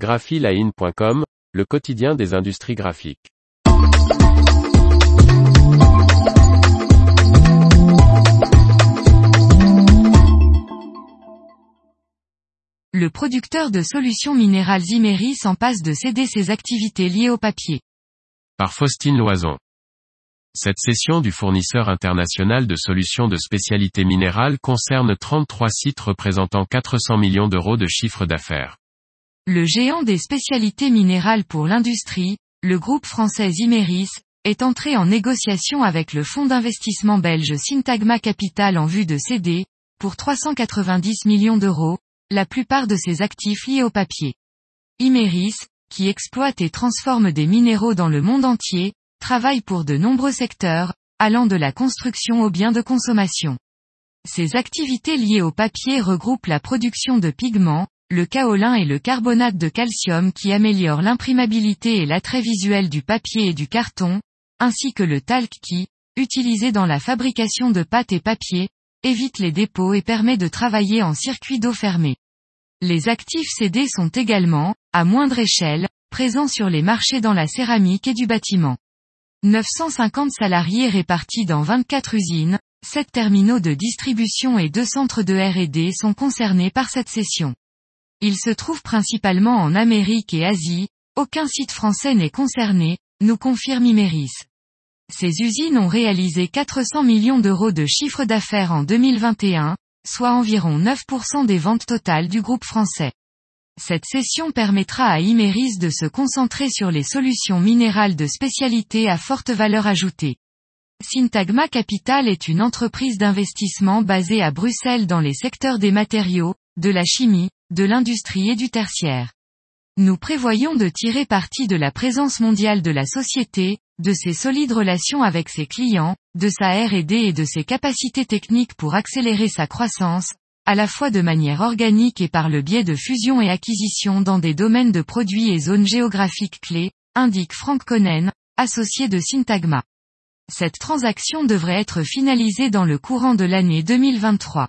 graphiline.com, le quotidien des industries graphiques. Le producteur de solutions minérales Imeris en passe de céder ses activités liées au papier. Par Faustine Loison. Cette session du fournisseur international de solutions de spécialité minérale concerne 33 sites représentant 400 millions d'euros de chiffre d'affaires. Le géant des spécialités minérales pour l'industrie, le groupe français Imeris, est entré en négociation avec le fonds d'investissement belge Syntagma Capital en vue de céder, pour 390 millions d'euros, la plupart de ses actifs liés au papier. Imeris, qui exploite et transforme des minéraux dans le monde entier, travaille pour de nombreux secteurs, allant de la construction aux biens de consommation. Ses activités liées au papier regroupent la production de pigments, le kaolin et le carbonate de calcium qui améliorent l'imprimabilité et l'attrait visuel du papier et du carton, ainsi que le talc qui, utilisé dans la fabrication de pâtes et papier, évite les dépôts et permet de travailler en circuit d'eau fermé. Les actifs cédés sont également, à moindre échelle, présents sur les marchés dans la céramique et du bâtiment. 950 salariés répartis dans 24 usines, 7 terminaux de distribution et 2 centres de R&D sont concernés par cette session. Ils se trouvent principalement en Amérique et Asie, aucun site français n'est concerné, nous confirme Imeris. Ces usines ont réalisé 400 millions d'euros de chiffre d'affaires en 2021, soit environ 9% des ventes totales du groupe français. Cette session permettra à Imeris de se concentrer sur les solutions minérales de spécialité à forte valeur ajoutée. Syntagma Capital est une entreprise d'investissement basée à Bruxelles dans les secteurs des matériaux, de la chimie, de l'industrie et du tertiaire. Nous prévoyons de tirer parti de la présence mondiale de la société, de ses solides relations avec ses clients, de sa R&D et de ses capacités techniques pour accélérer sa croissance, à la fois de manière organique et par le biais de fusion et acquisition dans des domaines de produits et zones géographiques clés, indique Frank Conen, associé de Syntagma. Cette transaction devrait être finalisée dans le courant de l'année 2023.